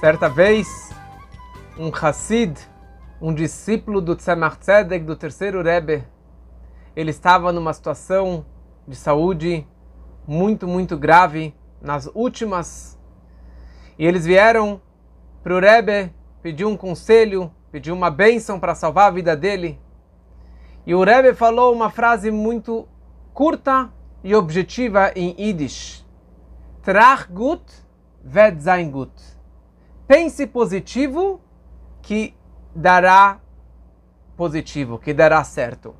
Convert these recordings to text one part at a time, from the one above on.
Certa vez, um Hassid, um discípulo do Tzemach Tzedek, do terceiro Rebbe, ele estava numa situação de saúde muito, muito grave, nas últimas, e eles vieram para o Rebbe pedir um conselho, pedir uma bênção para salvar a vida dele. E o Rebbe falou uma frase muito curta e objetiva em Yiddish. Trach gut, ved sein gut pense positivo que dará positivo, que dará certo.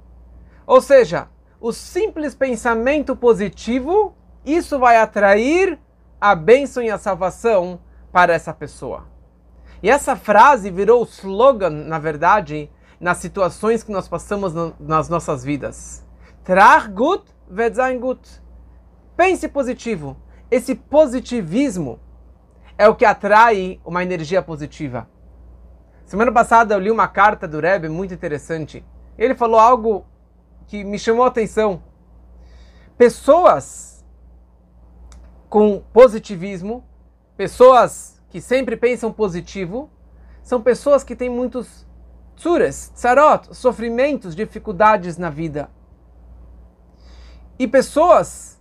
Ou seja, o simples pensamento positivo, isso vai atrair a bênção e a salvação para essa pessoa. E essa frase virou slogan, na verdade, nas situações que nós passamos no, nas nossas vidas. Trach gut, wird sein gut. Pense positivo. Esse positivismo é o que atrai uma energia positiva. Semana passada eu li uma carta do Rebbe muito interessante. Ele falou algo que me chamou a atenção. Pessoas com positivismo, pessoas que sempre pensam positivo, são pessoas que têm muitos tsuras, tsarot, sofrimentos, dificuldades na vida. E pessoas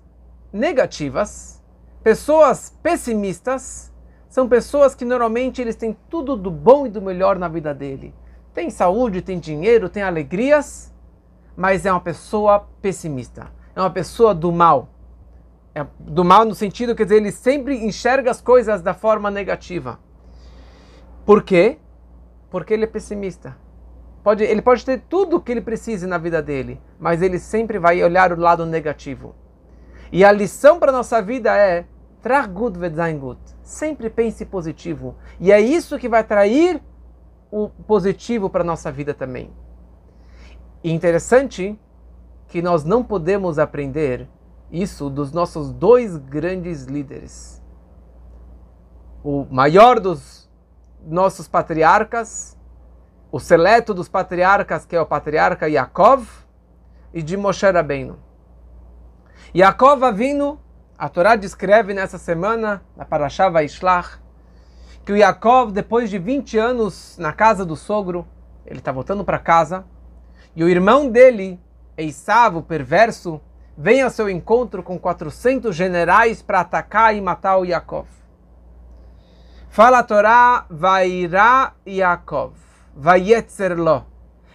negativas, pessoas pessimistas, são pessoas que normalmente eles têm tudo do bom e do melhor na vida dele. Tem saúde, tem dinheiro, tem alegrias, mas é uma pessoa pessimista. É uma pessoa do mal. É do mal no sentido, dizer, ele sempre enxerga as coisas da forma negativa. Por quê? Porque ele é pessimista. Pode, ele pode ter tudo o que ele precise na vida dele, mas ele sempre vai olhar o lado negativo. E a lição para nossa vida é Trag gut wird gut. Sempre pense positivo. E é isso que vai atrair o positivo para a nossa vida também. E interessante que nós não podemos aprender isso dos nossos dois grandes líderes. O maior dos nossos patriarcas, o seleto dos patriarcas, que é o patriarca Yaakov, e de Moshe Rabbeinu. Yaakov Avinu a Torá descreve nessa semana, na Parashá Vaishlach, que o Yaakov, depois de 20 anos na casa do sogro, ele está voltando para casa, e o irmão dele, Eisavo, perverso, vem ao seu encontro com 400 generais para atacar e matar o Yaakov. Fala a Torá, Vairá Yaakov, Vayetzerlo.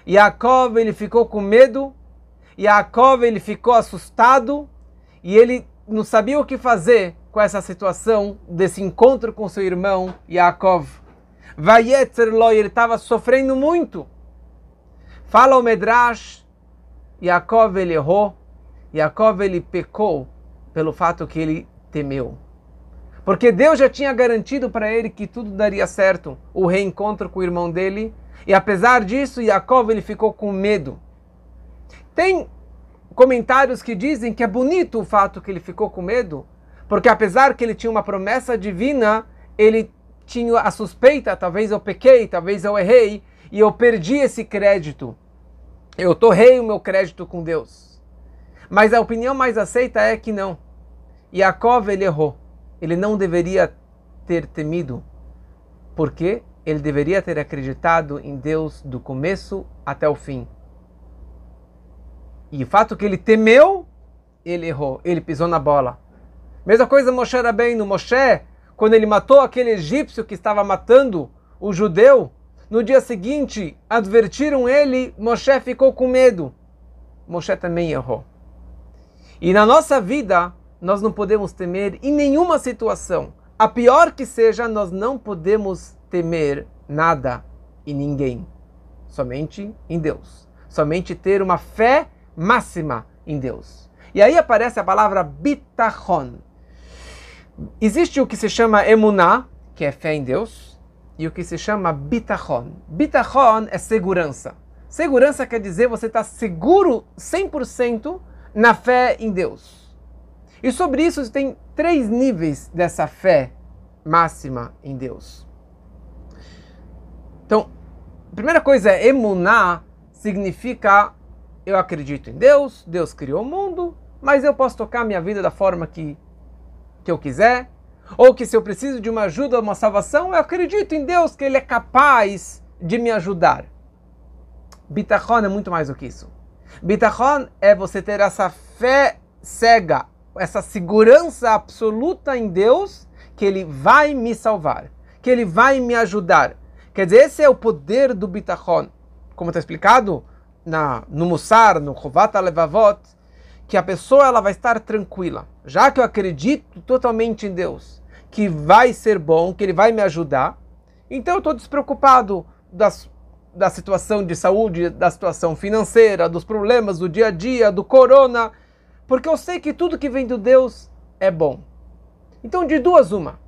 Yaakov, ele ficou com medo, Yaakov, ele ficou assustado, e ele não sabia o que fazer com essa situação desse encontro com seu irmão Yaakov. Vayetzerloi, ele estava sofrendo muito. Fala o Medrash, Yaakov ele errou, Yaakov ele pecou pelo fato que ele temeu. Porque Deus já tinha garantido para ele que tudo daria certo, o reencontro com o irmão dele, e apesar disso, Yaakov ele ficou com medo. Tem comentários que dizem que é bonito o fato que ele ficou com medo, porque apesar que ele tinha uma promessa divina, ele tinha a suspeita, talvez eu pequei, talvez eu errei, e eu perdi esse crédito. Eu torrei o meu crédito com Deus. Mas a opinião mais aceita é que não. Yaakov ele errou. Ele não deveria ter temido. Porque ele deveria ter acreditado em Deus do começo até o fim. E o fato que ele temeu, ele errou, ele pisou na bola. Mesma coisa Moshe no Moshe, quando ele matou aquele egípcio que estava matando o judeu, no dia seguinte advertiram ele, Moshe ficou com medo. Moshe também errou. E na nossa vida, nós não podemos temer em nenhuma situação. A pior que seja, nós não podemos temer nada e ninguém. Somente em Deus. Somente ter uma fé máxima em Deus. E aí aparece a palavra bitachon. Existe o que se chama emuná, que é fé em Deus, e o que se chama bitachon. Bitachon é segurança. Segurança quer dizer você está seguro 100% na fé em Deus. E sobre isso tem três níveis dessa fé máxima em Deus. Então, a primeira coisa é emuná, significa eu acredito em Deus, Deus criou o mundo, mas eu posso tocar minha vida da forma que, que eu quiser. ou que se eu preciso de uma ajuda, uma salvação, eu acredito em Deus que Ele é capaz de me ajudar. Bitachon é muito mais do que isso. Bitachon é você ter essa fé cega, essa segurança absoluta em Deus que Ele vai me salvar, que Ele vai me ajudar. Quer dizer, esse é o poder do Bitachon. Como está explicado na, no Mussar, no Chovat Levavot, que a pessoa ela vai estar tranquila. Já que eu acredito totalmente em Deus, que vai ser bom, que Ele vai me ajudar, então eu estou despreocupado das, da situação de saúde, da situação financeira, dos problemas do dia a dia, do corona, porque eu sei que tudo que vem do Deus é bom. Então, de duas, uma.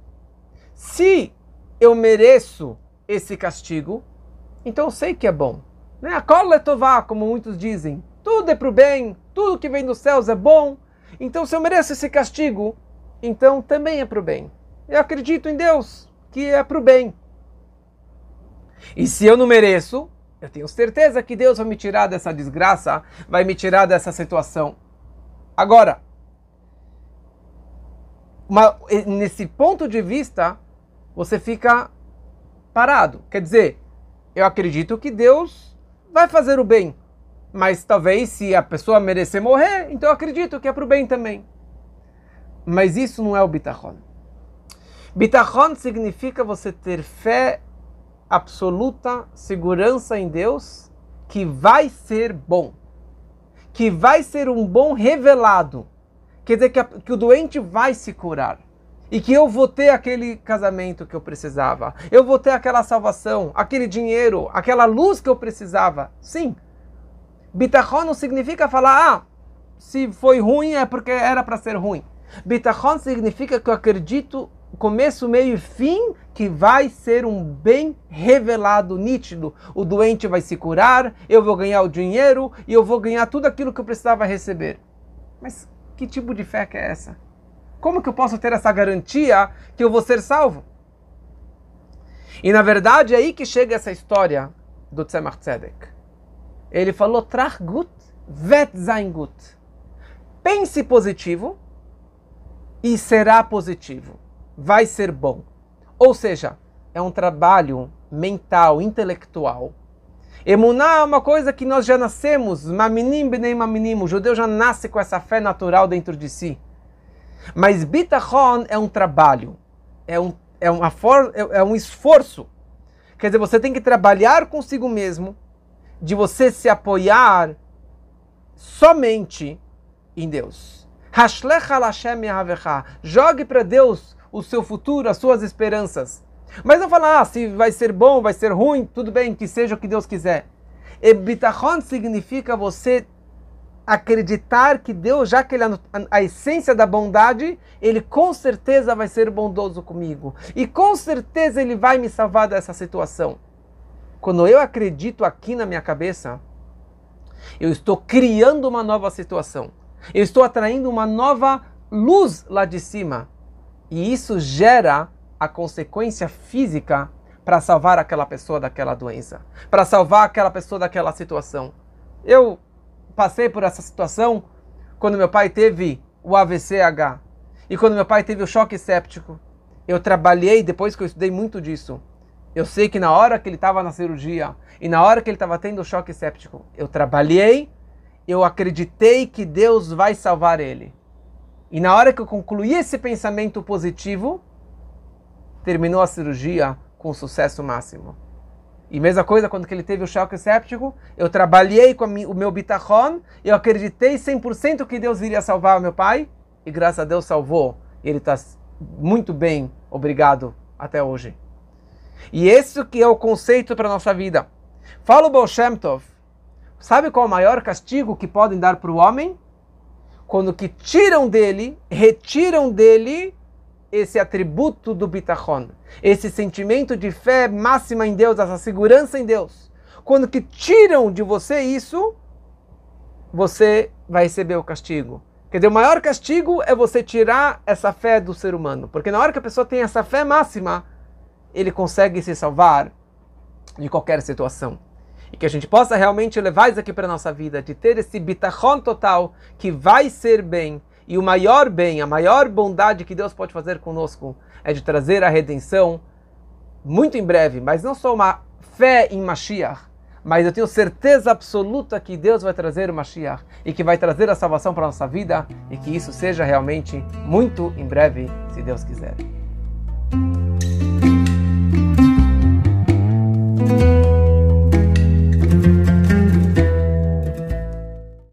Se eu mereço esse castigo, então eu sei que é bom. Né? A cola é como muitos dizem. Tudo é para o bem, tudo que vem dos céus é bom. Então, se eu mereço esse castigo, então também é para o bem. Eu acredito em Deus, que é para o bem. E se eu não mereço, eu tenho certeza que Deus vai me tirar dessa desgraça, vai me tirar dessa situação. Agora, uma, nesse ponto de vista, você fica parado. Quer dizer, eu acredito que Deus vai fazer o bem. Mas talvez se a pessoa merecer morrer, então eu acredito que é para o bem também. Mas isso não é o bitachon. Bitachon significa você ter fé absoluta, segurança em Deus, que vai ser bom. Que vai ser um bom revelado. Quer dizer que, a, que o doente vai se curar. E que eu vou ter aquele casamento que eu precisava. Eu vou ter aquela salvação, aquele dinheiro, aquela luz que eu precisava. Sim, Bitachon não significa falar, ah, se foi ruim é porque era para ser ruim. Bitachon significa que eu acredito começo, meio e fim que vai ser um bem revelado, nítido. O doente vai se curar, eu vou ganhar o dinheiro e eu vou ganhar tudo aquilo que eu precisava receber. Mas que tipo de fé que é essa? Como que eu posso ter essa garantia que eu vou ser salvo? E na verdade é aí que chega essa história do Tzemach Tzedek. Ele falou trach gut, vet sein gut. Pense positivo e será positivo. Vai ser bom. Ou seja, é um trabalho mental, intelectual. Emuná é uma coisa que nós já nascemos, maminim benem maminim, o judeu já nasce com essa fé natural dentro de si. Mas bitachon é um trabalho, é um, é, uma for, é, é um esforço. Quer dizer, você tem que trabalhar consigo mesmo, de você se apoiar somente em Deus. Jogue para Deus o seu futuro, as suas esperanças. Mas não falar, ah, se vai ser bom, vai ser ruim, tudo bem, que seja o que Deus quiser. E bitachon significa você acreditar que Deus, já que Ele é a essência da bondade, Ele com certeza vai ser bondoso comigo. E com certeza Ele vai me salvar dessa situação. Quando eu acredito aqui na minha cabeça, eu estou criando uma nova situação. Eu estou atraindo uma nova luz lá de cima. E isso gera a consequência física para salvar aquela pessoa daquela doença, para salvar aquela pessoa daquela situação. Eu passei por essa situação quando meu pai teve o AVCH e quando meu pai teve o choque séptico. Eu trabalhei, depois que eu estudei muito disso, eu sei que na hora que ele estava na cirurgia e na hora que ele estava tendo o choque séptico, eu trabalhei, eu acreditei que Deus vai salvar ele. E na hora que eu concluí esse pensamento positivo, terminou a cirurgia com sucesso máximo. E mesma coisa quando ele teve o choque séptico, eu trabalhei com o meu bitachon, eu acreditei 100% que Deus iria salvar o meu pai, e graças a Deus salvou. Ele está muito bem, obrigado, até hoje. E esse que é o conceito para a nossa vida. Fala o Baal Shem Tov. Sabe qual é o maior castigo que podem dar para o homem? Quando que tiram dele, retiram dele esse atributo do bitachon, esse sentimento de fé máxima em Deus, essa segurança em Deus. Quando que tiram de você isso, você vai receber o castigo. Quer dizer, o maior castigo é você tirar essa fé do ser humano. Porque na hora que a pessoa tem essa fé máxima, ele consegue se salvar de qualquer situação. E que a gente possa realmente levar isso aqui para a nossa vida, de ter esse bitachon total, que vai ser bem, E o maior bem, a maior bondade que Deus pode fazer conosco é de trazer a redenção muito em breve, mas não só uma fé em Mashiach, mas eu tenho certeza absoluta que Deus vai trazer o Mashiach e que vai trazer a salvação para a nossa vida e que isso seja realmente muito em breve, se Deus quiser.